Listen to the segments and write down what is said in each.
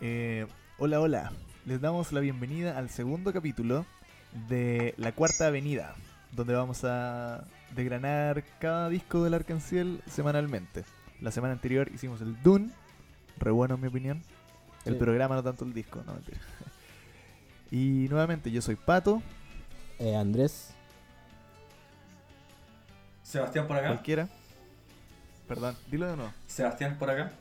Eh, hola, hola. Les damos la bienvenida al segundo capítulo de La Cuarta Avenida, donde vamos a desgranar cada disco del Arcanciel semanalmente. La semana anterior hicimos el Dune, re bueno en mi opinión. El Sí. programa, no tanto el disco, no mentira. Y nuevamente, yo soy Pato, Eh, Andrés, Sebastián por acá. cualquiera. Perdón, dilo de nuevo. Sebastián por acá.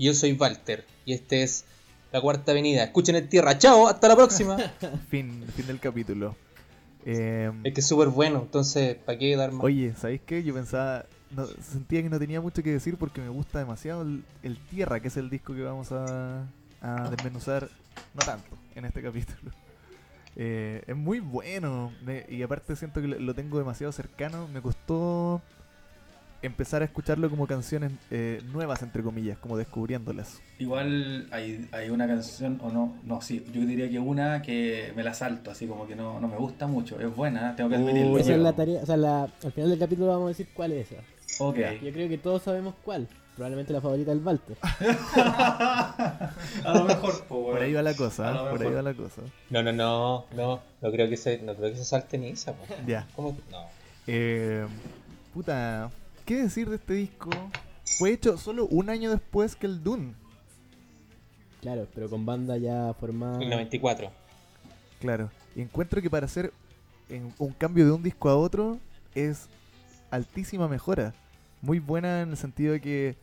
Y Yo soy Walter y este es La Cuarta Avenida. Escuchen en tierra. Chao, hasta la próxima. Fin, fin del capítulo. Eh, es que es súper bueno, entonces, ¿para qué dar más? Oye, ¿sabéis qué? Yo pensaba, no, sentía que no tenía mucho que decir porque me gusta demasiado el, el Tierra, que es el disco que vamos a, a desmenuzar, no tanto, en este capítulo. Eh, es muy bueno me- y aparte siento que lo, lo tengo demasiado cercano. Me costó empezar a escucharlo como canciones eh, nuevas, entre comillas, como descubriéndolas. Igual hay, hay una canción, o no, no, sí, yo diría que una que me la salto, así como que no, no me gusta mucho. Es buena, tengo que admitirlo. Oye, esa es la tarea, o sea, la- al final del capítulo vamos a decir cuál es esa. Ok. Yo creo que todos sabemos cuál. Probablemente la favorita del Walter. a lo mejor, po, Por ahí va la cosa, ¿eh? por ahí va la cosa. No, no, no, no. No creo que se, no creo que se salte ni esa. po. Ya. ¿Cómo No. Eh, puta, ¿qué decir de este disco? Fue hecho solo un año después que el Dune. Claro, pero con banda ya formada. El 94. Claro. Y encuentro que para hacer en- un cambio de un disco a otro es altísima mejora. Muy buena en el sentido de que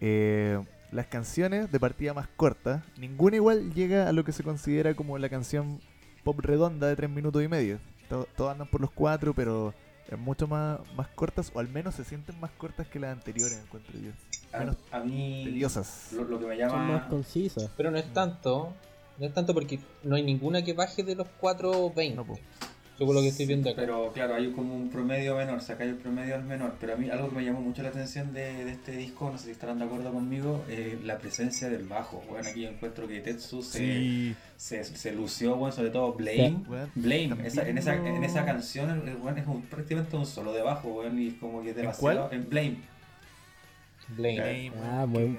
eh, las canciones de partida más cortas, ninguna igual llega a lo que se considera como la canción pop redonda de tres minutos y medio. To- Todas andan por los cuatro, pero es mucho más, más cortas, o al menos se sienten más cortas que las anteriores, encuentro yo. Menos A, a mí, tediosas. lo, lo que me Son más llama. concisas. Pero no es tanto. No es tanto porque no hay ninguna que baje de los 4.20. No, po. Según lo que estoy viendo acá. Pero claro, hay como un promedio menor, saca el promedio al menor. Pero a mí algo que me llamó mucho la atención de, de este disco, no sé si estarán de acuerdo conmigo, eh, la presencia del bajo. Bueno, aquí yo encuentro que Tetsu se, Sí, se, se lució, bueno, sobre todo Blame. Blame, esa, en, esa, en esa canción el, el weón es un- prácticamente un solo de bajo, weón, y es como que es demasiado. cuál? En Blame. Blame. Blame, Ah, muy-.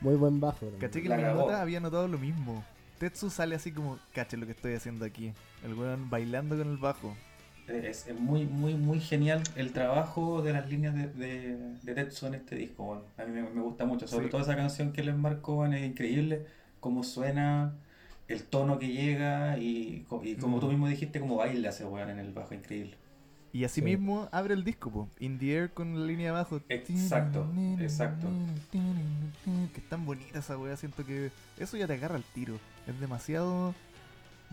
Muy buen bajo. Caché que La la minota había notado lo mismo. Tetsu sale así como, caché lo que estoy haciendo aquí. El weón bailando con el bajo. Es, es muy, muy, muy genial el trabajo de las líneas de, de, de Tetsu en este disco, weón. A mí me, me gusta mucho, sobre Sí. todo esa canción que les marcó, weón, es increíble cómo suena, el tono que llega y como Mm. tú mismo dijiste, cómo baila ese weón en el bajo, increíble. Y así Sí. mismo abre el disco, po. In the Air con la línea abajo. Exacto, exacto. Que es tan bonita esa weá. Siento que eso ya te agarra al tiro. Es demasiado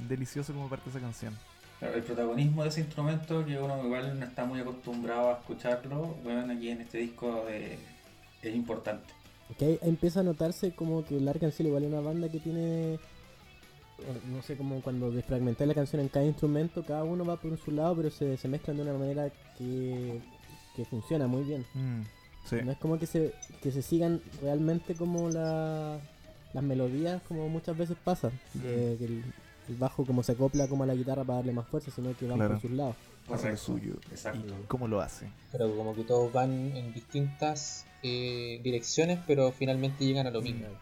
delicioso como parte de esa canción. Claro, el protagonismo de ese instrumento, que uno igual no está muy acostumbrado a escucharlo, weón, aquí en este disco es importante. Que ahí empieza a notarse como que el Arkansas igual es una banda que tiene. No sé, como cuando desfragmenté la canción en cada instrumento, cada uno va por su lado, pero se, se mezclan de una manera que, que funciona muy bien. Mm, sí. No es como que se, que se sigan realmente como la, las melodías, como muchas veces pasa. de que el, el bajo como se acopla como a la guitarra para darle más fuerza, sino que van Claro. por sus lados. Hace lo suyo. Exacto. ¿Y cómo lo hace? Pero como que todos van en distintas eh, direcciones, pero finalmente llegan a lo mismo. Yo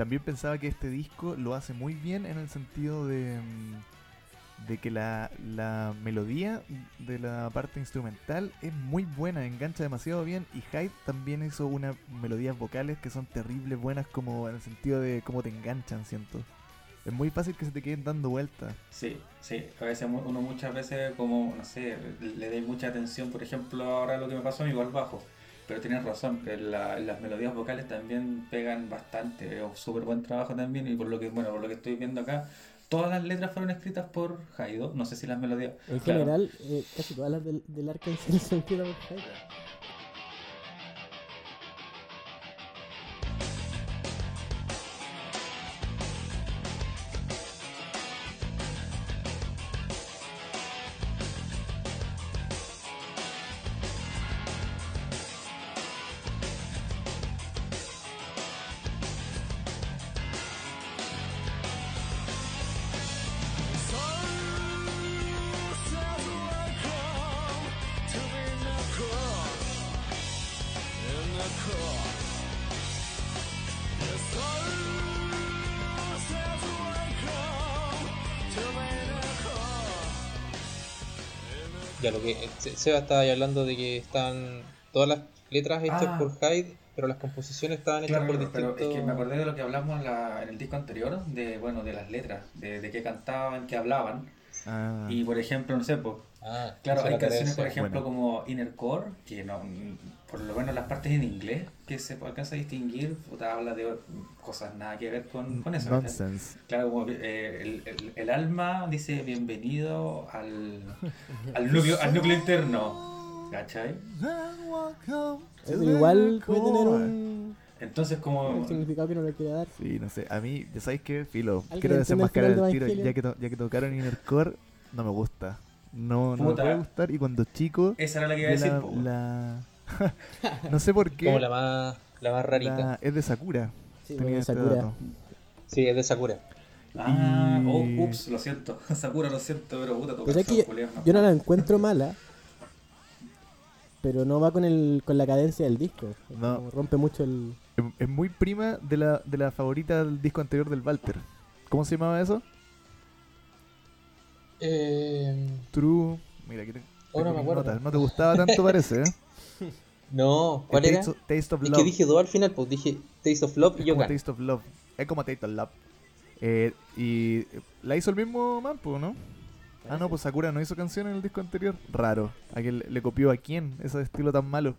también pensaba que este disco lo hace muy bien en el sentido de, mm, de que la, la melodía de la parte instrumental es muy buena, engancha demasiado bien y Hyde también hizo unas melodías vocales que son terribles buenas como en el sentido de cómo te enganchan, siento. Es muy fácil que se te queden dando vueltas. Sí, sí, a veces uno muchas veces como, no sé, le da mucha atención, por ejemplo, ahora lo que me pasó a igual bajo, pero tienes razón, que la- las melodías vocales también pegan bastante, un súper buen trabajo también y por lo que, bueno, por lo que estoy viendo acá, todas las letras fueron escritas por Jaido, no sé si las melodías... En claro, general, eh, casi todas las del, del Arkansas son escritas por Hyde. Ya lo que Se- Seba estaba ahí hablando de que están todas las letras hechas Ah. por Hyde, pero las composiciones estaban hechas Claro, por claro, pero distintos. es que me acordé de lo que hablamos en, la- en el disco anterior, de bueno, de las letras, de, de qué cantaban, qué hablaban. Ah, Y por ejemplo, no sé, pues, Ah, claro, hay canciones, por ejemplo, Bueno. como Inner Core, que no, por lo menos las partes en inglés, que se alcanza a distinguir, puta, habla de cosas nada que ver con, con eso. nonsense. Claro, como eh, el, el- el alma dice bienvenido al, al, núcleo, al núcleo interno. ¿Cachai? Igual puede tener un, Entonces como... un significado que no le quiere dar. Sí, no sé. A mí, ya sabéis qué, filo. ¿Alguien Quiero el desenmascarar el tiro. Ya que, to- ya que tocaron Inner Core, no me gusta. No, no me puede gustar. Y cuando chico, Esa era la que iba a decir. la- no sé por qué. Como la más, la más rarita. la- es de Sakura. Sí, Tenía bueno, este Sakura. dato. Sí, es de Sakura. Ah, oh, ups, lo siento. Sakura, lo siento, pero puta, tu Pues es que Yo no la encuentro mala, pero no va con el con la cadencia del disco. No. Rompe mucho el. Es, es muy prima de la, de la favorita del disco anterior del Walter. ¿Cómo se llamaba eso? Eh, True. Mira, aquí te, Oh, no me acuerdo. notas. No te gustaba tanto, parece, ¿eh? no, ¿cuál era? Taste of, Taste of Es Love. que dije dos al final, pues dije Taste of Love Es y como Yokan. Taste of Love. Es como Taste of Love. Eh, y la hizo el mismo Mampo, ¿no? Ah, no, pues Sakura no hizo canción en el disco anterior. Raro. ¿A quién le, le copió a quién ese estilo tan malo?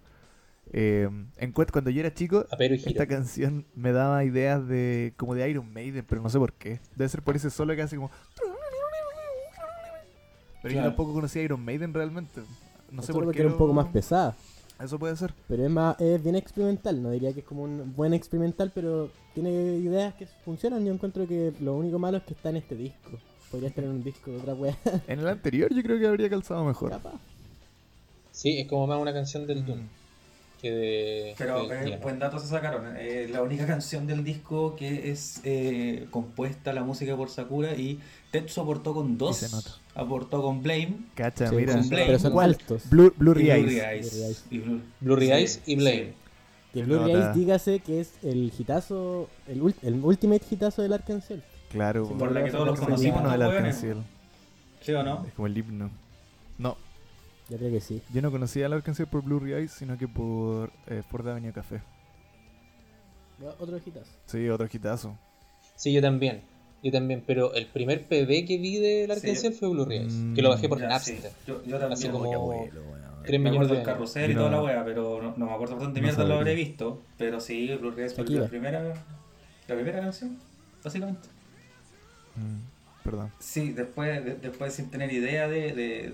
Eh, encuentro, cuando yo era chico, esta canción me daba ideas de como de Iron Maiden, pero no sé por qué. Debe ser por ese solo que hace como. Pero yo tampoco conocía Iron Maiden realmente. No sé Solo por porque qué. era un poco más pesada. Eso puede ser. Pero es más, es bien experimental, no diría que es como un buen experimental, pero tiene ideas que funcionan. Yo encuentro que lo único malo es que está en este disco. Podría estar en un disco de otra wea. En el anterior yo creo que habría calzado mejor. Capaz. Sí, es como más una canción del Mm. Doom que de. Pero eh, buen dato se sacaron. Eh, la única canción del disco que es eh, compuesta la música por Sakura y Tetsu aportó con dos. Sí se nota. Aportó con Blame. Cacha, Sí, mira. con Blame. pero son ¿Cuál? altos. Blue, Blue y Eyes. Blue Eyes. Blue Eyes. Y Blue, Blurry sí, Eyes y Blame. sí. Que Blue Nota. Eyes, dígase que es el hitazo, el, ult- el ultimate hitazo del Arkansas. Claro. Sí, Por la que todos los es el conocimos. himno del. Arcanciel. ¿Sí o no? Es como el himno. No, Yo creo que sí. yo no conocía al Arcanciel por Blue Eyes, sino que por eh, Ford Avenue Café. Otro hitazo. Sí, otro hitazo. Sí, yo también. Yo también, pero el primer PB que vi del Sí. Arkansas fue Blue Eyes, Mm, que lo bajé por Ya, sí. Napster. Yo, yo también. Así como- abuelo, weón. 3 me millones acuerdo de del carrusel y Yo toda no- la wea, pero no, no me acuerdo dónde no mierda lo habré visto. Pero sí, Blue Eyes fue la primera, la primera canción, básicamente. Mm, perdón. Sí, después, de- después sin tener idea de, de,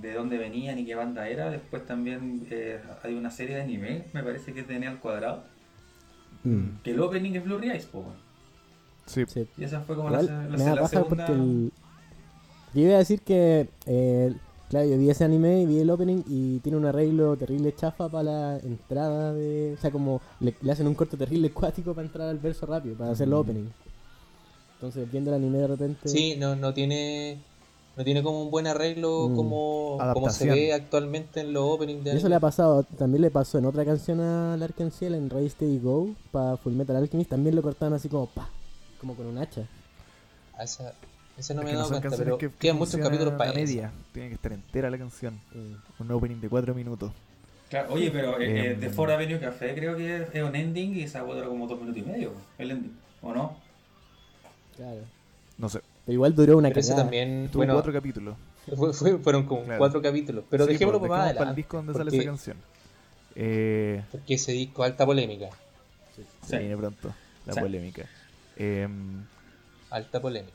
de dónde venían y qué banda era, después también eh, hay una serie de anime, me parece que tenía al cuadrado, Mm. que el opening es Blue Eyes, po. Sí, Sí. y esa fue como Igual, la, la- me la da paja segunda... porque el... Yo iba a decir que, eh, claro, yo vi ese anime y vi el opening y tiene un arreglo terrible chafa para la entrada de... O sea, como le, le hacen un corte terrible acuático para entrar al verso rápido, para hacer el Mm. opening. Entonces, viendo el anime de repente... Sí, no, no tiene. No tiene como un buen arreglo Mm. como, como se ve actualmente en los openings de Y eso le ha pasado, también le pasó en otra canción al Arkansas, en Ray Steady Go, para Full Metal Alchemist, también lo cortaban así como pa, como con un hacha. Ah, esa, esa no Es me he dado cuenta, pero que- que quedan muchos capítulos a para media. Tiene que estar entera la canción. Mm. Un opening de 4 minutos. Claro, oye, pero eh, eh, Em. The Four Avenue Café creo que es un ending y esa dura como dos minutos y medio, el ending, ¿o no? Claro. No sé. Pero igual duró una cagada. también, Tuvo bueno, 4 capítulos. fue- fue- fueron como Claro. cuatro capítulos. Pero Sí, dejémoslo pues, para más dejemos para el disco donde sale porque- esa canción. Eh, Porque ese disco alta polémica. se viene pronto la Sí. polémica. Em, Alta polémica.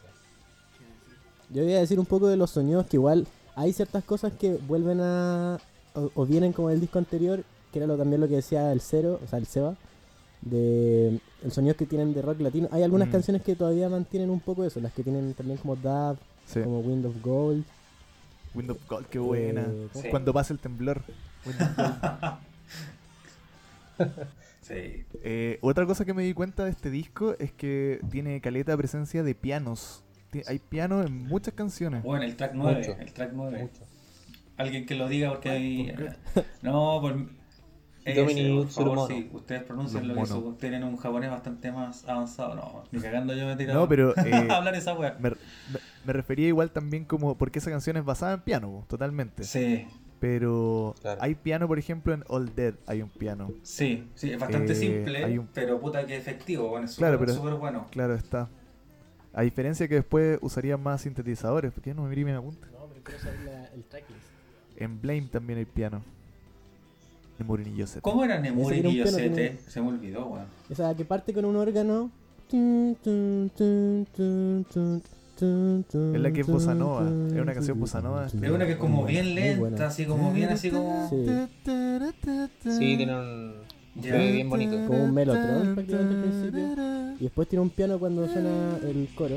Yo voy a decir un poco de los sonidos que igual hay ciertas cosas que vuelven a... o, o vienen como del disco anterior, que era lo, también lo que decía el Cero, o sea, el Seba, de el sonido que tienen de rock latino. Hay algunas Mm. canciones que todavía mantienen un poco eso, las que tienen también como Dab, sí. como Wind of Gold. Wind of Gold, qué buena. Eh, ¿cómo Sí. Cuando pasa el temblor. Wind of Gold. Sí. Eh, otra cosa que me di cuenta de este disco es que tiene caleta presencia de pianos. Hay piano en muchas canciones. Bueno, el track 9, Mucho. el track 9. Mucho. Alguien que lo diga porque hay... ¿Por No, por... Dominic Tsurumono. sí, ustedes pronuncian Los lo que monos. su- tienen un japonés bastante más avanzado. No, ni cagando yo me he tirado No, pero eh, a hablar esa wea. me, me- me refería igual también como. Porque esa canción es basada en piano, totalmente. Sí, Pero Claro. hay piano, por ejemplo, en All Dead hay un piano. sí, sí, es bastante Eh, simple, hay un- pero puta que efectivo, bueno, es Claro, súper bueno. Claro, está. A diferencia que después usaría más sintetizadores. ¿Por qué no me miré mi apunte? No, pero quiero saber la- el tracklist. En Blame también hay piano. En Murinillo Z. ¿Cómo era Nemuri Ese era un y Yosete? Se me olvidó, weón. Esa que parte con un órgano. Es la que es bossa nova, es una canción bossa nova. Es una que es como bien lenta, así como bien así como... Sí. Sí, tiene un. Ya. Sí, bien bonito. Como un melotron prácticamente al principio. Y después tiene un piano cuando suena el coro.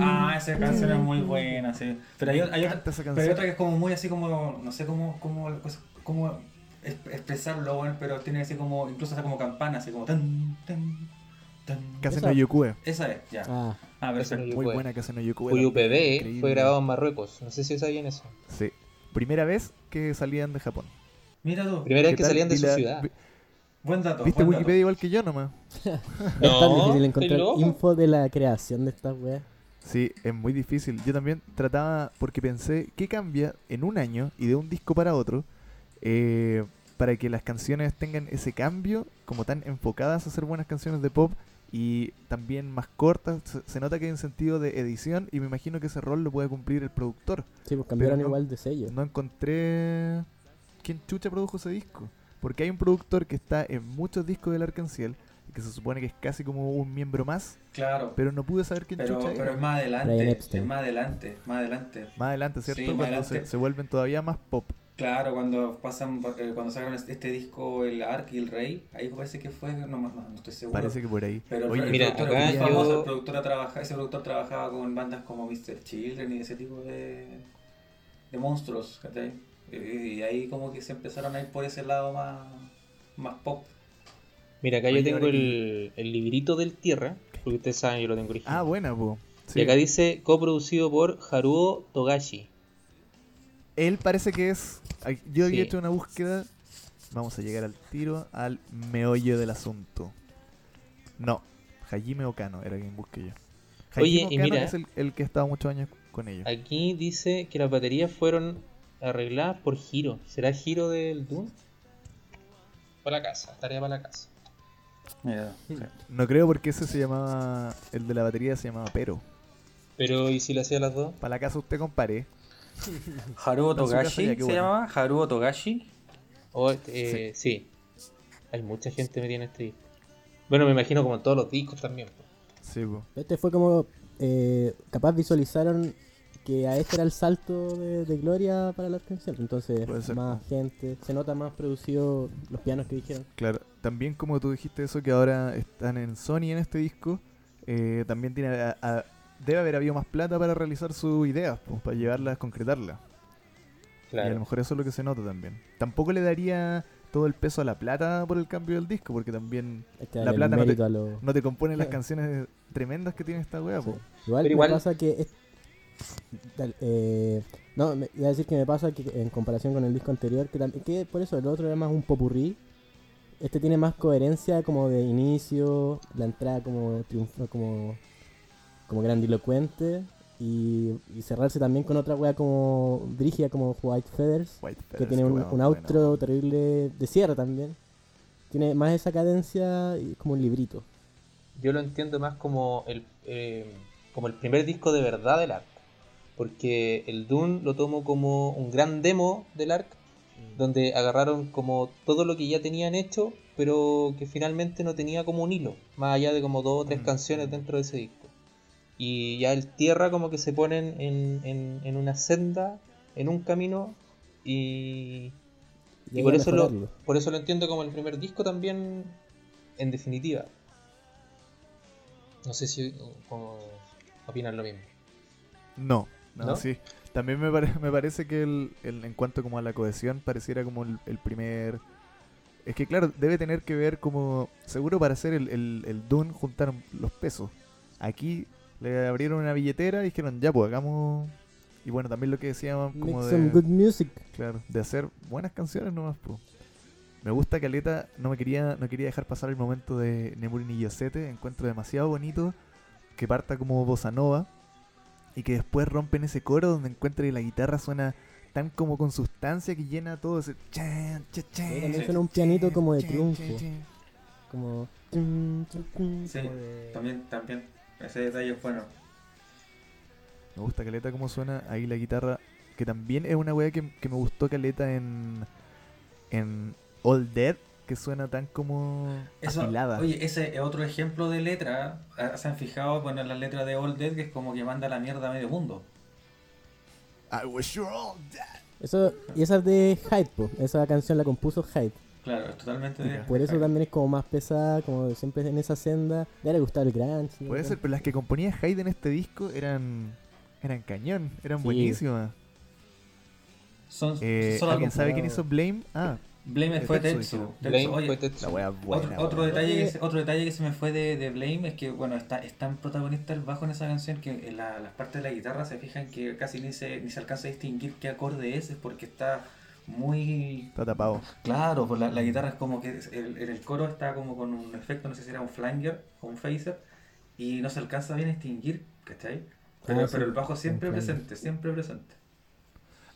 Ah, esa canción es muy buena, sí. Pero hay, hay otra, pero hay otra que es como muy así como, no sé cómo, cómo, pues, cómo es- expresarlo, bueno, pero tiene así como, incluso hasta como campana, así como tan, tan, tan. Casi no Yokue. Esa es, ya. Ah, Ah, perfecto. Muy buena Casi no también, UPB fue grabado en Marruecos. No sé si sabían eso. Sí. Primera vez que salían de Japón. Mira tú, Primera vez ¿Qué que tal? salían de su la- ciudad. Buen dato. ¿Viste buen dato. Wikipedia igual que yo nomás? es tan No, difícil ¿estás encontrar info de la creación de estas weas. Sí, es muy difícil. Yo también trataba, porque pensé, ¿qué cambia en un año y de un disco para otro eh, para que las canciones tengan ese cambio, como tan enfocadas a ser buenas canciones de pop y también más cortas? Se, se nota que hay un sentido de edición y me imagino que ese rol lo puede cumplir el productor. Sí, pues cambiaron no- igual de sello. No encontré quién chucha produjo ese disco. Porque hay un productor que está en muchos discos del Arcanciel, que se supone que es casi como un miembro más, Claro, pero no pude saber quién pero, chucha pero era. es más adelante, es más adelante, más adelante. Más adelante, ¿cierto? Sí, más Cuando adelante. Se, se vuelven todavía más pop. Claro, cuando pasan, eh, cuando sacaron este, este disco, el Ark y el Rey, ahí parece que fue, no, no, no estoy seguro. Parece que por ahí. Pero el- Oye, el, Mira, productor acá es muy famoso, yo- el productor trabaja- ese productor trabajaba con bandas como Mr. Children y ese tipo de, de monstruos, ¿cachai? Y, y ahí como que se empezaron a ir por ese lado más, más pop. Mira, acá Oye, yo tengo el, el librito del Tierra, porque ustedes saben, yo lo tengo original. ah, buena, po. Sí. Y acá dice coproducido por Haruo Togashi. Él parece que es. Yo había Sí. hecho una búsqueda. Vamos a llegar al tiro, al meollo del asunto. No, Hajime Okano era quien busqué yo. Oye, Hajime y Okano mira- es el, el que ha estado muchos años con ellos. Aquí dice que las baterías fueron arregladas por Hiro. ¿Será Hiro del Doom? Para la casa, tarea para la casa. Mira, No creo porque ese se llamaba. El de la batería se llamaba Pero. Pero, ¿y si lo hacía las dos? Para la casa usted compare. Haruo Togashi se bueno. llamaba, Haruo Togashi. O, eh, sí. Hay mucha gente metida en este disco. Bueno, me imagino como en todos los discos también. Sí, po. Este fue como. Eh, capaz visualizaron que a este era el salto de, de gloria para la Arkansas. Entonces, más gente. Se nota más producido los pianos que dijeron. Claro, también como tú dijiste eso que ahora están en Sony en este disco, eh, también tiene a- a- debe haber habido más plata para realizar sus ideas, pues, para llevarlas, concretarlas. Y a lo mejor eso es lo que se nota también. Tampoco le daría todo el peso a la plata por el cambio del disco, porque también que La plata no te- a no te compone las canciones tremendas que tiene esta wea, Sí. po. Igual, Pero igual- pasa que... es- dale, eh, no, me, iba a decir que me pasa que en comparación con el disco anterior, que, que por eso el otro era más un popurrí. Este tiene más coherencia como de inicio, la entrada como triunfo, como, como grandilocuente y, y cerrarse también con otra wea como brígida como White Feathers, White que tiene un, outro terrible de cierre también. Tiene más esa cadencia y como un librito. Yo lo entiendo más como el, eh, como el primer disco de verdad del ARC. Porque el Dune lo tomo como un gran demo del ARC, donde agarraron como todo lo que ya tenían hecho, pero que finalmente no tenía como un hilo, más allá de como dos o tres Mm. canciones dentro de ese disco. Y ya el Tierra como que se ponen en, en, en una senda, en un camino, y, y Llegó por eso, lo, por eso lo entiendo como el primer disco también, en definitiva. No sé si como, opinan lo mismo. No, no, ¿No? sí. También me, pare- me parece que el, el- en cuanto como a la cohesión pareciera como el, el primer... Es que claro, debe tener que ver como... Seguro para hacer el, el, el Dune juntaron los pesos. Aquí le abrieron una billetera y dijeron, ya pues hagamos... Y bueno, también lo que decíamos como Make some de... good music. Claro, de hacer buenas canciones nomás, po. Me gusta Caleta, no me quería, no quería dejar pasar el momento de Nemuri ni Yosete, encuentro demasiado bonito que parta como bossa nova y que después rompen ese coro donde encuentra que la guitarra suena tan como con sustancia que llena todo ese chan, chan, chan, Sí, también suena un pianito como de chan, triunfo. chan, chan. Como. Sí, como de- También, también. Ese detalle es bueno. Me gusta Caleta cómo suena ahí la guitarra, que también es una wea que, que me gustó Caleta en, en All Dead, que suena tan como Eso, afilada. oye, ese es otro ejemplo de letra. Ah, ¿Se han fijado bueno, en la letra de All Dead que es como que manda la mierda a medio mundo? I wish you're all dead. Eso, y esa es de Hyde, po. Esa canción la compuso Hyde. Claro, es totalmente de. Por eso también es como más pesada, como siempre en esa senda. Ya le gustaba el grunge. ¿no? Puede ser, pero las que componía Hyde en este disco eran eran cañón, eran Sí. buenísimas. Son, Eh, son ¿Alguien sabe quién hizo Blame? Ah, Blame fue Tetsu, Tetsu. dijeron. Tetsu, Blame oye, fue Tetsu. la wea buena. Otro, detalle que, se- otro detalle que se me fue de, de Blame es que, bueno, está, es tan protagonista el bajo en esa canción que en la- las partes de la guitarra se fijan que casi ni se, ni se alcanza a distinguir qué acorde es, es porque está muy... Está tapado. Claro, pues la, la guitarra es como que el- en el coro está como con un efecto, no sé si era un flanger o un phaser, y no se alcanza bien a distinguir, ¿cachai? Pero, Ah, sí, pero el bajo siempre presente, siempre presente.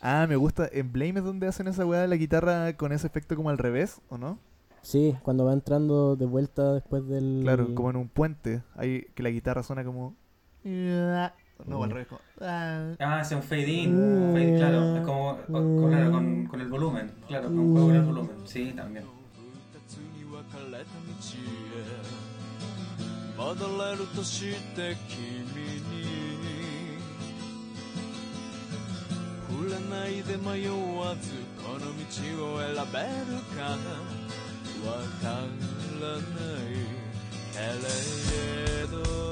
Ah, me gusta. En Blame es donde hacen esa weá de la guitarra con ese efecto como al revés, ¿o no? Sí, cuando va entrando de vuelta después del. Claro, como en un puente. Ahí que la guitarra suena como. No, Mm. al revés. Como... ah. Hace un fade in, fade, claro, es como con, con- claro, con- con el volumen, claro, un juego con el volumen, sí, también. 占いで迷わずこの道を選べるか？わからないけれど。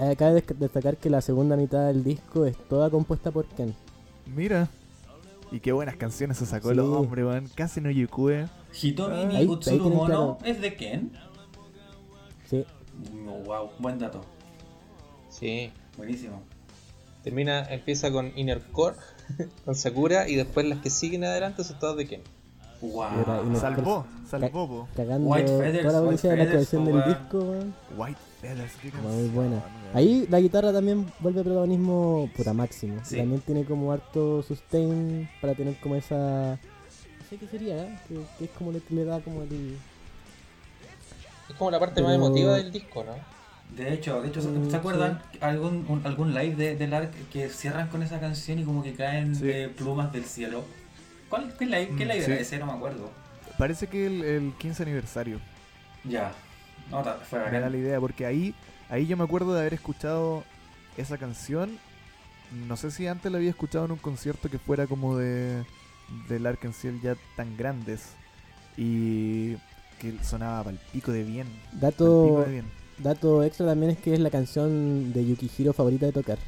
Eh, Cabe destacar que la segunda mitad del disco es toda compuesta por Ken. Mira. Y qué buenas canciones se sacó Sí. el hombre, weón. Casi no Yukue. Hitomi Ah, Utsuru Mono es de Ken. Sí, Oh, wow, buen dato. Sí. Buenísimo. Termina, empieza con Inner Core, con Sakura, y después las que siguen adelante son todas de Ken. Wow. Salvó, salvó, cagando White Feathers, toda la White publicidad de la Feathers, del disco. White Muy buena. Ahí la guitarra también vuelve protagonismo puta máximo. Sí. También tiene como harto sustain para tener como esa. No sé qué sería, ¿eh? que, que es como lo que le da como el. Es como la parte más emotiva del disco, ¿no? De hecho, de hecho, ¿se- Mm, ¿se acuerdan algún un- algún live de, del ARC que cierran con esa canción y como que caen Sí. eh, plumas del cielo? ¿Cuál, ¿Qué live, qué Mm, live sí. era ese? No me acuerdo. Parece que el, el 15 aniversario. Ya. No, fue Me da la bacán. idea, porque ahí, ahí yo me acuerdo de haber escuchado esa canción. No sé si antes la había escuchado en un concierto que fuera como de del Arkansas ya tan grandes. Y que sonaba pal pico de bien. Dato, de bien. dato extra también es que es la canción de Yukihiro favorita de tocar.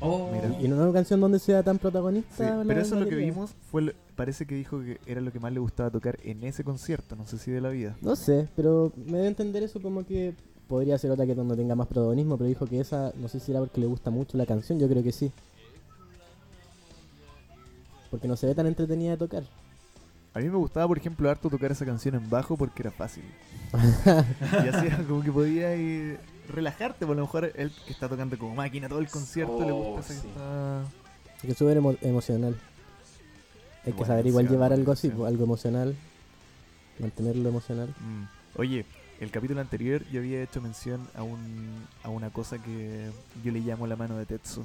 Oh, Mira. Y no es una canción donde sea tan protagonista. pero eso es lo que vimos. Fue lo- parece que dijo que era lo que más le gustaba tocar en ese concierto. No sé si de la vida. No sé, pero me debe entender eso como que podría ser otra que donde tenga más protagonismo, pero dijo que esa, no sé si era porque le gusta mucho la canción, yo creo que sí. Porque no se ve tan entretenida de tocar. A mí me gustaba, por ejemplo, harto tocar esa canción en bajo porque era fácil. y así como que podía ir relajarte, por lo mejor él que está tocando como máquina todo el concierto le Oh, gusta esa que sí. está... Es que súper emo- emocional. Hay que saber igual llevar algo así, algo emocional. Mantenerlo emocional. Mm. Oye, el capítulo anterior yo había hecho mención a, un, a una cosa que yo le llamo la mano de Tetsu.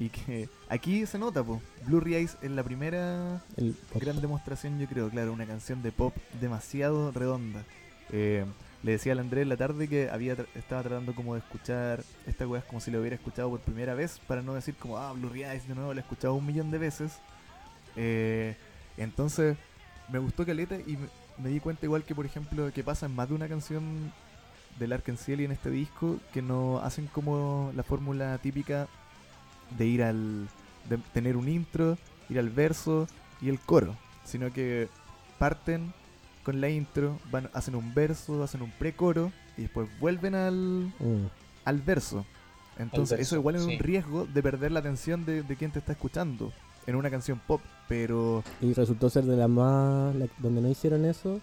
Y que aquí se nota, pues. Blue Eyes es la primera El gran demostración, yo creo, claro, una canción de pop demasiado redonda. Eh, le decía al Andrés en la tarde que había tra- estaba tratando como de escuchar esta weá como si lo hubiera escuchado por primera vez, para no decir como, ah, Blue Eyes de nuevo, la he escuchado un millón de veces. Eh, entonces, me gustó Caleta y me, me di cuenta igual que, por ejemplo, que pasa en más de una canción del Arkansas y en este disco, que no hacen como la fórmula típica de ir al... de tener un intro, ir al verso y el coro, sino que parten con la intro, van, hacen un verso, hacen un pre-coro y después vuelven al, Mm. al verso. Entonces, verso, eso igual es sí. un riesgo de perder la atención de, de quien te está escuchando en una canción pop, pero Y resultó ser de las más. la- donde no hicieron eso,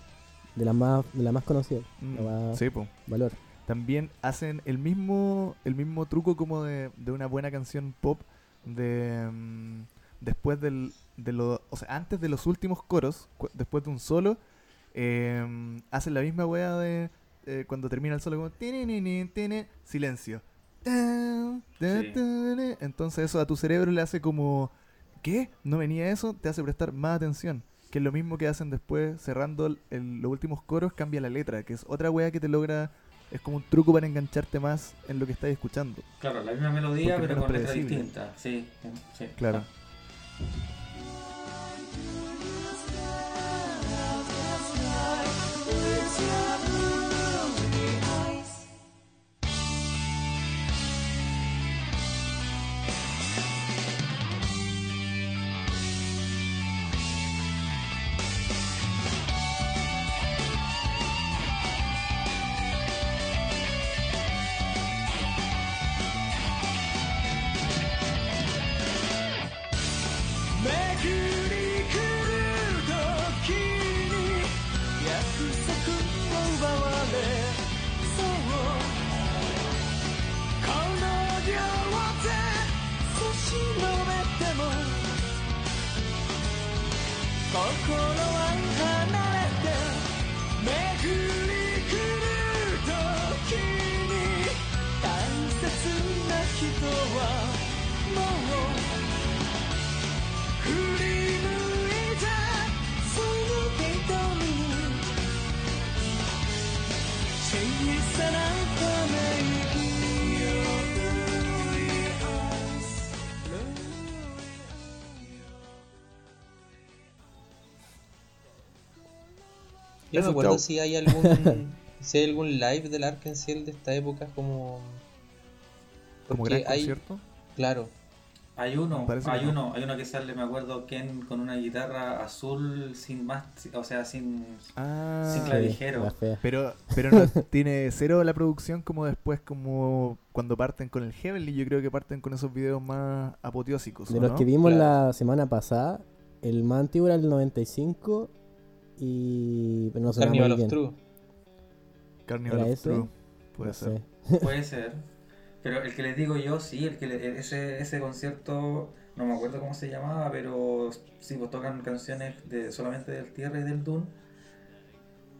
de las más, de la más conocidas. mm, La más sí, po. valor. también hacen el mismo el mismo truco como de, de una buena canción pop de mm, después del de lo, o sea antes de los últimos coros después de un solo eh, hacen la misma wea de eh, cuando termina el solo como "Tinininí, tini", silencio Sí. entonces eso a tu cerebro le hace como ¿qué? ¿no venía eso? te hace prestar más atención que es lo mismo que hacen después cerrando el- el- los últimos coros cambia la letra que es otra wea que te logra es como un truco para engancharte más en lo que estás escuchando. Claro, la misma melodía, Porque pero con letra distinta. Sí, sí. Claro. め Yo me acuerdo si hay algún si hay algún live del Arkansas de esta época como... Como Porque gran hay, concierto. claro, Hay uno, hay no. uno, hay uno que sale, me acuerdo, Ken con una guitarra azul sin más, o sea, sin... Ah, Sí, clavijero. Pero, pero no tiene cero la producción como después, como cuando parten con el Heavenly. Yo creo que parten con esos videos más apoteósicos. De ¿o los no? que vimos Claro. la semana pasada, el más antiguo era el 95 y... no Carnival of bien. True. Carnival ¿Era of ese? True. Puede No ser. sé. Puede ser. Pero el que les digo yo, sí, el que le- ese, ese concierto, no me acuerdo cómo se llamaba, pero sí, pues tocan canciones de solamente del Tierra y del Dune.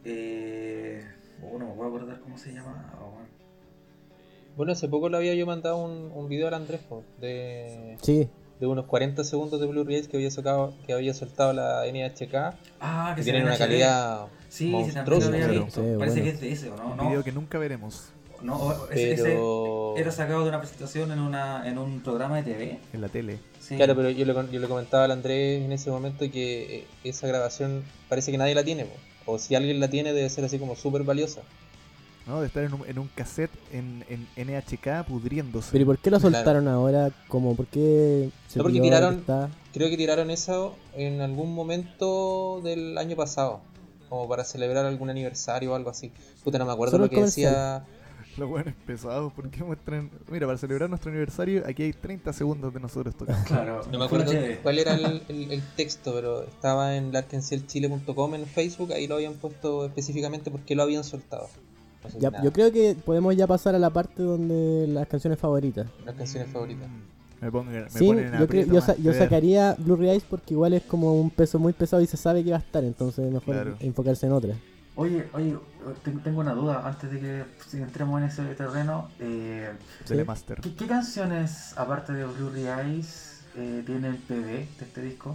Eh, oh, no me puedo acordar cómo se llamaba. weón. Bueno, hace poco le había yo mandado un, un video al Andrés po, de, Sí, de unos 40 segundos de Blu-rays que había sacado, que había soltado la NHK, Ah, que tienen una HD. calidad Sí, monstruosa. claro. Sí, Parece bueno. que es de ese, ¿o no? Un No, video que nunca veremos no, ese, ese Pero... era sacado de una presentación en, una, en un programa de TV. en la tele. Sí. Claro, pero yo le, yo le comentaba al Andrés en ese momento que eh, esa grabación parece que nadie la tiene, po. o si alguien la tiene debe ser así como súper valiosa. ¿No? De estar en un, en un cassette en, en NHK pudriéndose. pero ¿y por qué lo Claro. soltaron ahora? Como, ¿por qué se No, porque tiraron- que está- Creo que tiraron eso en algún momento del año pasado, como para celebrar algún aniversario o algo así. Puta, no me acuerdo Solo lo que decía. Los buenos pesados, ¿por qué muestran? Mira, para celebrar nuestro aniversario, aquí hay 30 segundos de nosotros tocando. Claro, No me acuerdo cuál era el, el- el texto, pero estaba en larkensielchile.com en Facebook, ahí lo habían puesto específicamente porque lo habían soltado. Ya, yo creo que podemos ya pasar a la parte donde las canciones favoritas. Las canciones favoritas. Me, pongan, me Sí, ponen yo, creo, yo, sa- yo sacaría Blu-ray Eyes porque igual es como un peso muy pesado y se sabe que va a estar, entonces mejor Claro. enfocarse en otra. Oye, oye, ten- tengo una duda antes de que pues, entremos en ese terreno. Eh, Telemaster. ¿qué, qué canciones, aparte de Blu-ray Eyes, eh, tienen PV de este disco?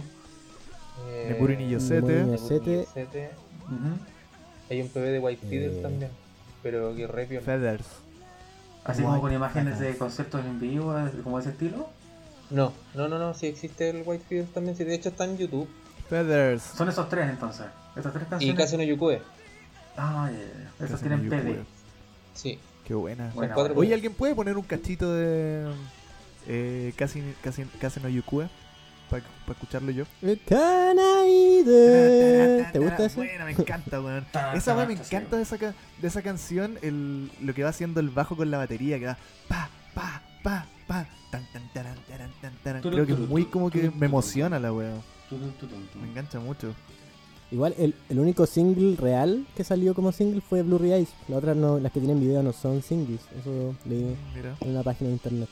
Eh, Neburi ni Yosete. Neburi ni Neburi ni Yosete. Yosete. Ujú. Hay un PB de White Peter Eh. también, pero que re piola. Feathers. Así como con imágenes de conciertos en vivo, como de ese estilo. No, no, no, no, sí existe el White Peter también, sí, de hecho está en YouTube. Feathers. Son esos tres entonces. Estas tres Y canciones. casi no Yukue, Ah. Esos Casi tienen. Yukue. sí. Qué buena. Buena. Oye, ¿alguien puede poner un cachito de eh, casi, casi, casi no Yukue? Para escucharlo yo. Kanaide. ¿Te gusta ese? Buena, me encanta, weón. Esa weá me ta, encanta de esa, de esa canción, el, lo que va haciendo el bajo con la batería, que va pa, pa, pa, pa, tan, tan, taran, taran, tan, taran. Creo que es muy como que me emociona la tudum. Me engancha mucho. Igual el, el único single real que salió como single fue Blu-ray Eyes. Las otras no, las que tienen video no son singles. Eso leí Mira. en una página de internet.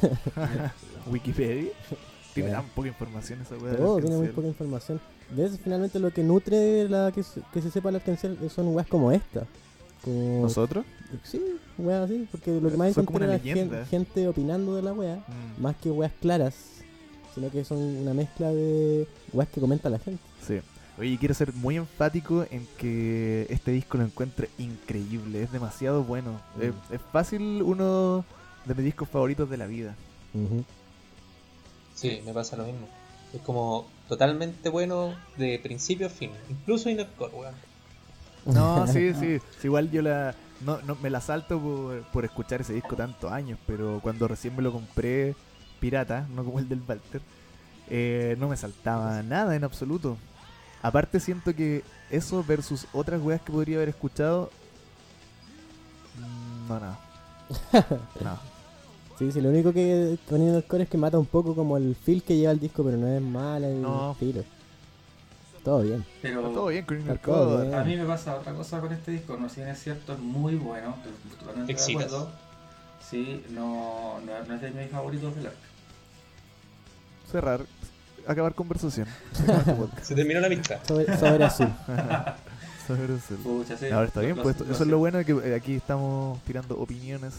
Wikipedia. Tiene tan poca información esa weá. Todo tiene muy poca información. ¿Ves? Finalmente lo que nutre la que, se- que se sepa la canción son weas como esta. Como, ¿Nosotros? Sí, weas así. Porque lo que más Son como encontré era gen- leyenda. gente opinando de la wea. Mm, Más que weas claras. Sino que son una mezcla de weas que comenta la gente. Sí. Oye, quiero ser muy enfático en que este disco lo encuentro increíble. Es demasiado bueno. Mm. Es, es fácil uno de mis discos favoritos de la vida. Ujú. Sí, me pasa lo mismo. Es como totalmente bueno de principio a fin. Incluso Inercore, weón. No, sí, sí. Sí, Igual yo la. No, no, me la salto por, por escuchar ese disco tantos años, pero cuando recién me lo compré pirata, no como el del Walter, eh, no me saltaba nada en absoluto. Aparte siento que eso versus otras weas que podría haber escuchado... mm, No, no. No. Sí, sí, lo único que con el core es que mata un poco como el feel que lleva el disco, pero no es mala y No. tiro. Todo bien. Pero Está todo bien Code. a mí me pasa otra cosa con este disco. No, si bien es cierto, es muy bueno. Totalmente de acuerdo. Sí, no, no, no es de mis favoritos del arco. Cerrar. Acabar conversación. Se terminó la amistad. Sobre, sobre azul. Sobre eso. Pucha, sí. Ahora está bien, Lo- pues lo- eso lo es lo bueno que aquí estamos tirando opiniones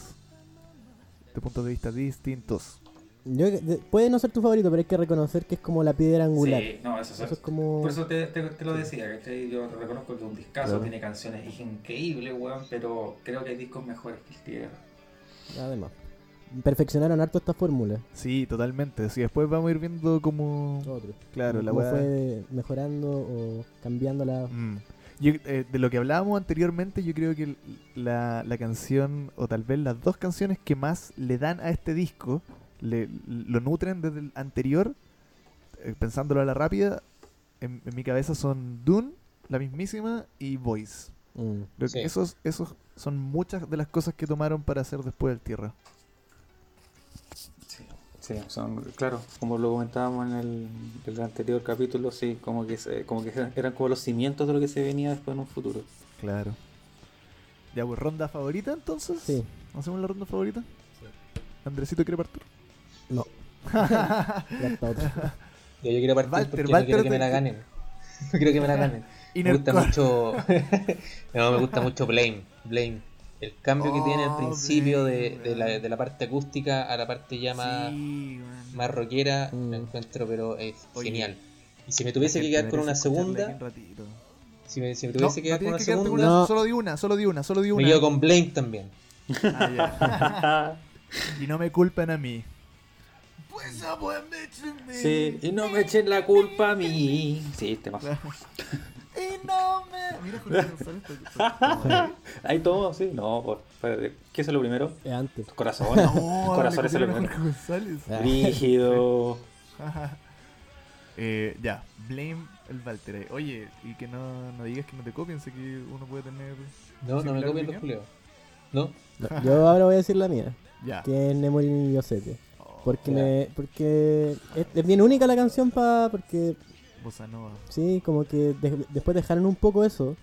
de puntos de vista distintos. Yo, de- puede no ser tu favorito, pero hay que reconocer que es como la piedra angular. Sí, no, eso, Eso es es como. Por eso te, te, te lo decía, ¿cachai? Yo reconozco que es un discazo, Claro. tiene canciones increíbles, weón, pero creo que hay discos mejores que el Tierra. Además. Perfeccionaron harto esta fórmula. Sí, totalmente. Sí, después vamos a ir viendo como... Otro. Claro, la Cómo weá... fue mejorando o cambiándola. Mm. Yo, eh, de lo que hablábamos anteriormente, yo creo que la, la canción, o tal vez las dos canciones que más le dan a este disco, le, lo nutren desde el anterior, eh, pensándolo a la rápida, en, en mi cabeza son Dune, la mismísima, y Voice. Mm. Creo Sí. que esos, esos son muchas de las cosas que tomaron para hacer después del Tierra. Sí, sí, son, claro, como lo comentábamos en el, el anterior capítulo, sí, como que, se- como que eran, como los cimientos de lo que se venía después en un futuro. Claro. Ya, pues, ronda favorita entonces. Sí. ¿Hacemos la ronda favorita? Andresito quiere partir. No. Ya está otro. Ya yo quiero partir Walter, porque Walter no quiero que te- me la ganen. No quiero que me la ganen. Me gusta mucho. no, me gusta mucho Blame. Blame. El cambio que tiene al Oh, principio de, de la, de la parte acústica a la parte ya más, Sí, más rockera, Mm. encuentro, pero es Oye, genial. Y si me tuviese que quedar con una segunda, si me, si me No, tuviese que no quedar con una que con segunda, una, No. solo di una, solo di una, solo di una. me quedo con Blame también. Ah, ya. y no me culpen a mí. Pues Sí, y no me echen la culpa a mí. Sí, este más. Y no me. Mira, Jorge González, está- Ahí todo, sí. No, por, espérate, ¿qué es lo primero? Es antes. Corazón. No, Corazón le es lo primero. Jorge González. Ah. Rígido. eh, ya, blame el ahí. Oye, y que no, no digas que no te copien, sé que uno puede tener. No, no me copien los culeos. No, No, yo ahora voy a decir la mía, Ya. que es Nemo y Yosete. Oh, Porque me, porque es, es bien única la canción pa, porque Bossa Nova. sí, como que de- después dejaron un poco eso,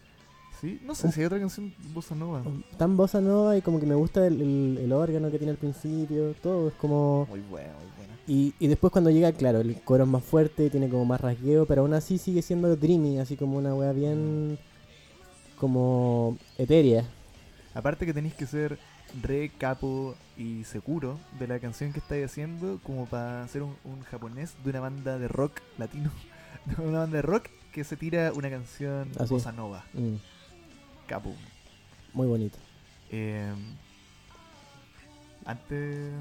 Sí, no sé si hay otra canción Bossa Nova. tan bossa nova y como que me gusta el, el- el órgano que tiene al principio, todo es como Muy buena, muy buena. y, y después cuando llega, claro, el coro es más fuerte, tiene como más rasgueo, pero aún así sigue siendo dreamy, así como una wea bien como etérea. Aparte que tenéis que ser re capo y seguro de la canción que estáis haciendo como para ser un, un japonés de una banda de rock latino. Una banda de rock que se tira una canción Así. bossa nova. Mm, Capo. muy bonito. Eh, antes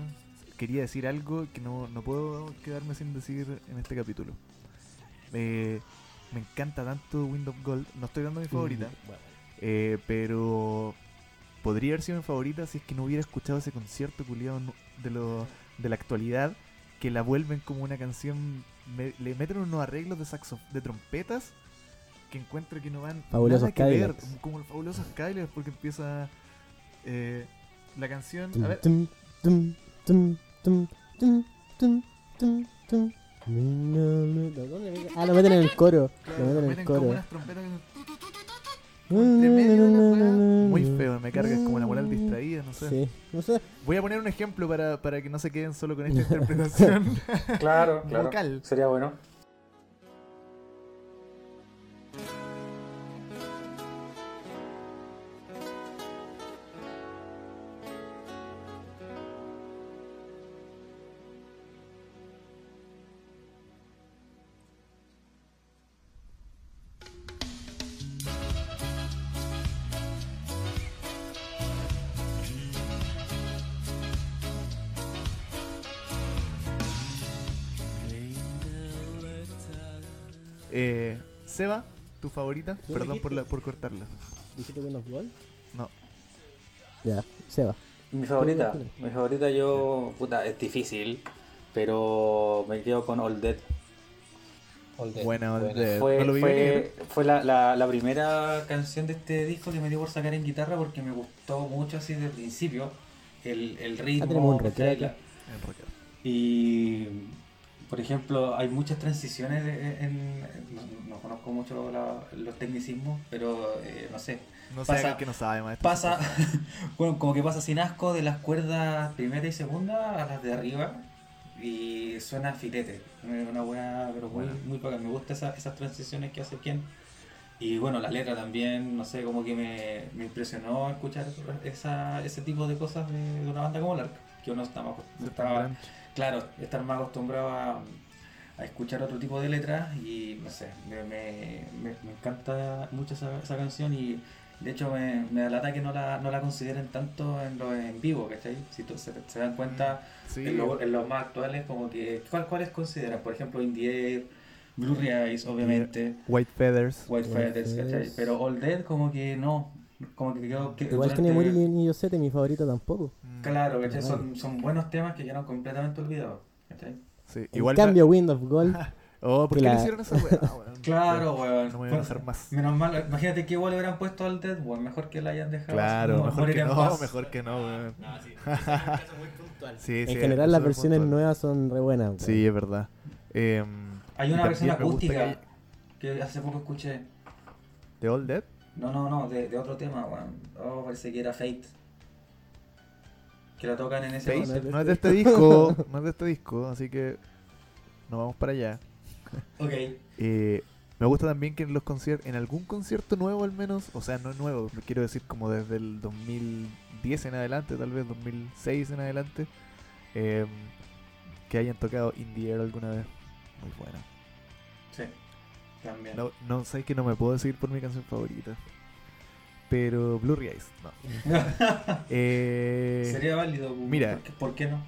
quería decir algo que no, no puedo quedarme sin decir en este capítulo. Eh, me encanta tanto Wind of Gold. No estoy dando mi favorita. Mm, bueno. Eh, pero podría haber sido mi favorita si es que no hubiera escuchado ese concierto culiado de, lo, de la actualidad que la vuelven como una canción le meten unos arreglos de saxo, de trompetas que encuentro que no van fabulosos ver, como los fabulosos Kyler, porque empieza eh, la canción. A ver. Ah, lo meten en el coro. Meten. Como unas trompetas que entre medio de la weá. muy feo, me carga, es como la moral distraída, no sé. Sí, no sé. Voy a poner un ejemplo para, para que no se queden solo con esta interpretación. Claro, claro. Vocal. Sería bueno. Eh, Seba, tu favorita. ¿Qué Perdón por, la, por cortarla. ¿Dijiste que? No. Ya, se va. Mi favorita, ¿Cuál mi favorita yo, puta, es difícil, pero me quedo con All Dead. All Dead. Buena, All. Dead. Fue, no lo vi fue, fue la, la, la primera canción de este disco que me dio por sacar en guitarra porque me gustó mucho así desde el principio el, el ritmo. Ah, tenemos un. Y, por ejemplo, hay muchas transiciones de- en... No, no conozco mucho la- los tecnicismos, pero eh, no sé. No sé Pasa- que no sabe, maestro. Pasa, bueno, como que pasa sin asco de las cuerdas primera y segunda a las de arriba y suena filete. Una buena, pero muy, Bueno. muy bacán. Me gustan esa- esas transiciones que hace quien. Y bueno, la letra también, no sé, como que me, me impresionó escuchar esa, ese tipo de cosas de, de una banda como Lark, que uno está más, estaba. Claro, estar más acostumbrado a, a escuchar otro tipo de letras y no sé, me, me, encanta mucho esa, esa canción y de hecho me, me alata que no la, no la consideren tanto en los en vivo, ¿cachai? Si tú- se, se dan cuenta Sí, en, lo- en los más actuales como que ¿cuál, ¿cuáles consideran? Por ejemplo In the Air Blue Eyes, obviamente. White Feathers. White White Feathers, ¿cachai? Feathers. Pero All Dead como que no. Como que quedó... que Igual que Nemuri ni, ni Yosete, mi favorito tampoco. Mm, Claro, ¿cachai? Son, son buenos temas que quedaron completamente olvidados. ¿cachai? Sí, En igual. cambio, Wind of Gold, Oh, ¿por que qué le hicieron esa weá, weón? Claro, weón. No me voy a enojar más. Menos mal, imagínate que igual le hubieran puesto al Dead, weón. Mejor que la hayan dejado. Claro, mejor que no, mejor que no, weón. No, sí, es un caso muy puntual. Sí, En sí, general, las versiones puntual. nuevas son re buenas. weón. Sí, es verdad. Eh, Hay y una versión acústica que que hace poco escuché. ¿De All Dead? No, no, no, de, de otro tema, weón. Oh, parece que era Fate. Que la tocan en ese Fate. No es de este disco, no es de este disco, así que nos vamos para allá. Ok. Eh, me gusta también que en los conciertos, en algún concierto nuevo al menos, o sea, no nuevo, quiero decir como desde el 2010 en adelante, tal vez 2006 en adelante, eh, que hayan tocado In the Air alguna vez. Muy buena. Sí. También. No, no sé que no me puedo decir por mi canción favorita. Pero Blue Eyes, no. Eh, Sería válido. weón. mira. ¿Por qué, por qué no?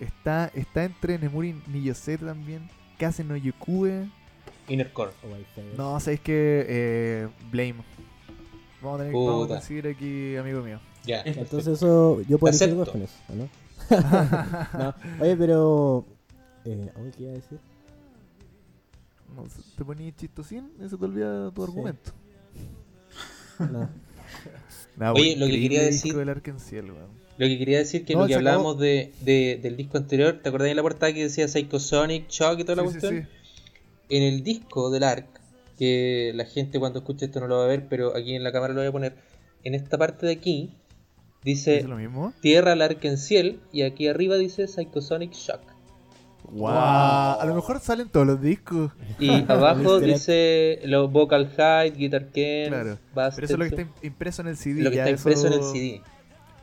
está, está entre Nemuri Niyosete también, Kase no Yukue. Inner Core. No, sabéis que eh, Blame. Vamos a tener Puta. conseguir aquí, amigo mío. Ya. Es- Entonces eso, yo puedo elegir dos con eso, ¿o ¿no? no. Oye, pero... Eh, oye, ¿Qué iba a decir? No, te ponías chistosín y se te olvida tu Sí. argumento. No. Nah, Oye, lo que quería decir- del. Lo que quería decir que No, lo que hablábamos de, de- del disco anterior, ¿te acordás de la portada que decía Psycho Sonic, Shock y toda la Sí, cuestión? sí. En el disco del ARC, que la gente cuando escuche esto no lo va a ver, pero aquí en la cámara lo voy a poner, en esta parte de aquí dice ¿Es lo mismo? Tierra al Arkenciel y aquí arriba dice Psycho Sonic Shock. Wow. A lo mejor salen todos los discos. Y abajo dice los Vocal Height, Guitar Ken, Claro. Bass Pero eso es lo que está im- impreso en el CD. lo que ya está impreso en el CD.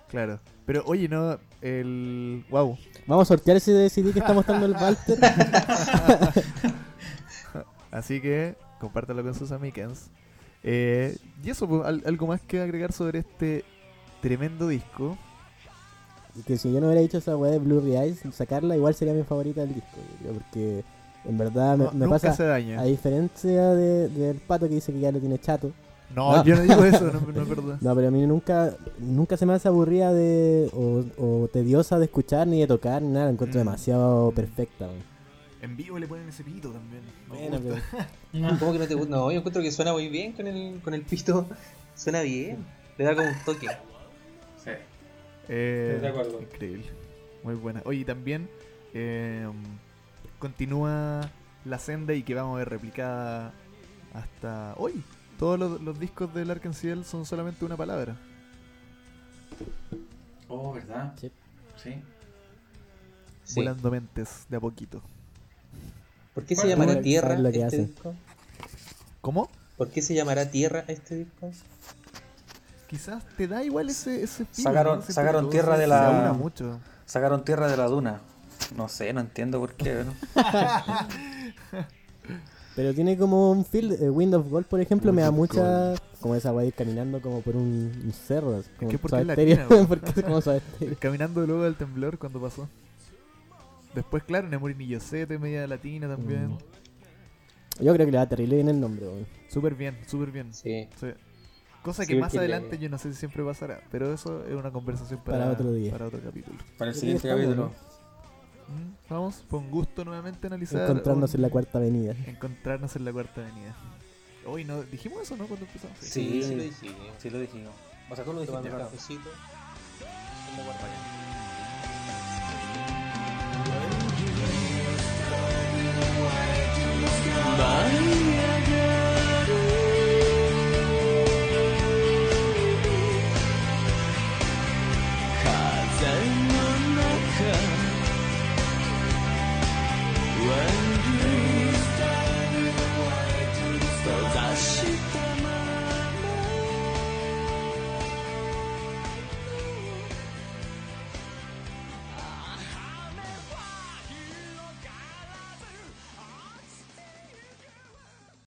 Claro. Pero oye, no, el. Wow. Vamos a sortear ese CD que está mostrando el Walter. Así que compártalo con sus amigos. Eh, y eso, pues, al- algo más que agregar sobre este tremendo disco. Que si yo no hubiera dicho esa weá de Blue Eyes, sacarla igual sería mi favorita del disco. yo creo, porque en verdad me, No- me nunca pasa, se daña. a diferencia de- del pato que dice que ya lo tiene chato. No, No. yo no digo eso, no, no es verdad. No, pero a mí nunca nunca se me hace aburrida de o, o tediosa de escuchar ni de tocar ni nada. La encuentro Mm. demasiado perfecta. weón. En vivo le ponen ese pito también. Me Bueno, gusta. pero- ¿Cómo que no te gusta? No, yo encuentro que suena muy bien con el, con el pito. Suena bien. Le da como un toque. Eh, Estoy de acuerdo. Increíble. Muy buena. Oye, y también eh, continúa la senda y que vamos a ver replicada hasta hoy. Todos los, los discos del Arkansas son solamente una palabra. Oh, ¿verdad? Sí. Sí. Sí. Volando mentes de a poquito. ¿Por qué se ¿Cuál- llamará Tierra saber lo que este disco? ¿Cómo? ¿Por qué se llamará Tierra este disco? Quizás te da igual ese, ese Sacaron- sacaron tierra de la- mucho. Sacaron tierra de la duna. No sé, no entiendo por qué. ¿no? Pero tiene como un feel. eh, Wind of Gold, por ejemplo, Wind me da mucha. Como esa weá de ir caminando como por un, un cerro. así, Como que porque Soda es latina, porque como. Caminando luego del temblor cuando pasó. Después, claro, Nemuri Niyosete, media latina también. Mm. Yo creo que le va terrible bien el nombre, weón. Súper bien, súper bien. Sí. Sí. Cosa Sí, que más le- adelante yo no sé si siempre pasará, pero eso es una conversación para, Para otro día. para otro capítulo. Para el siguiente capítulo. Mm, Vamos, fue un gusto nuevamente analizar. Encontrarnos un- en la cuarta avenida. Encontrarnos en la cuarta avenida. Hoy no dijimos eso, ¿no? Cuando empezamos. Sí. sí lo dijimos. Sí, lo dijimos. O sea, tú lo dijiste. Tomando claro. cafecito. mañana.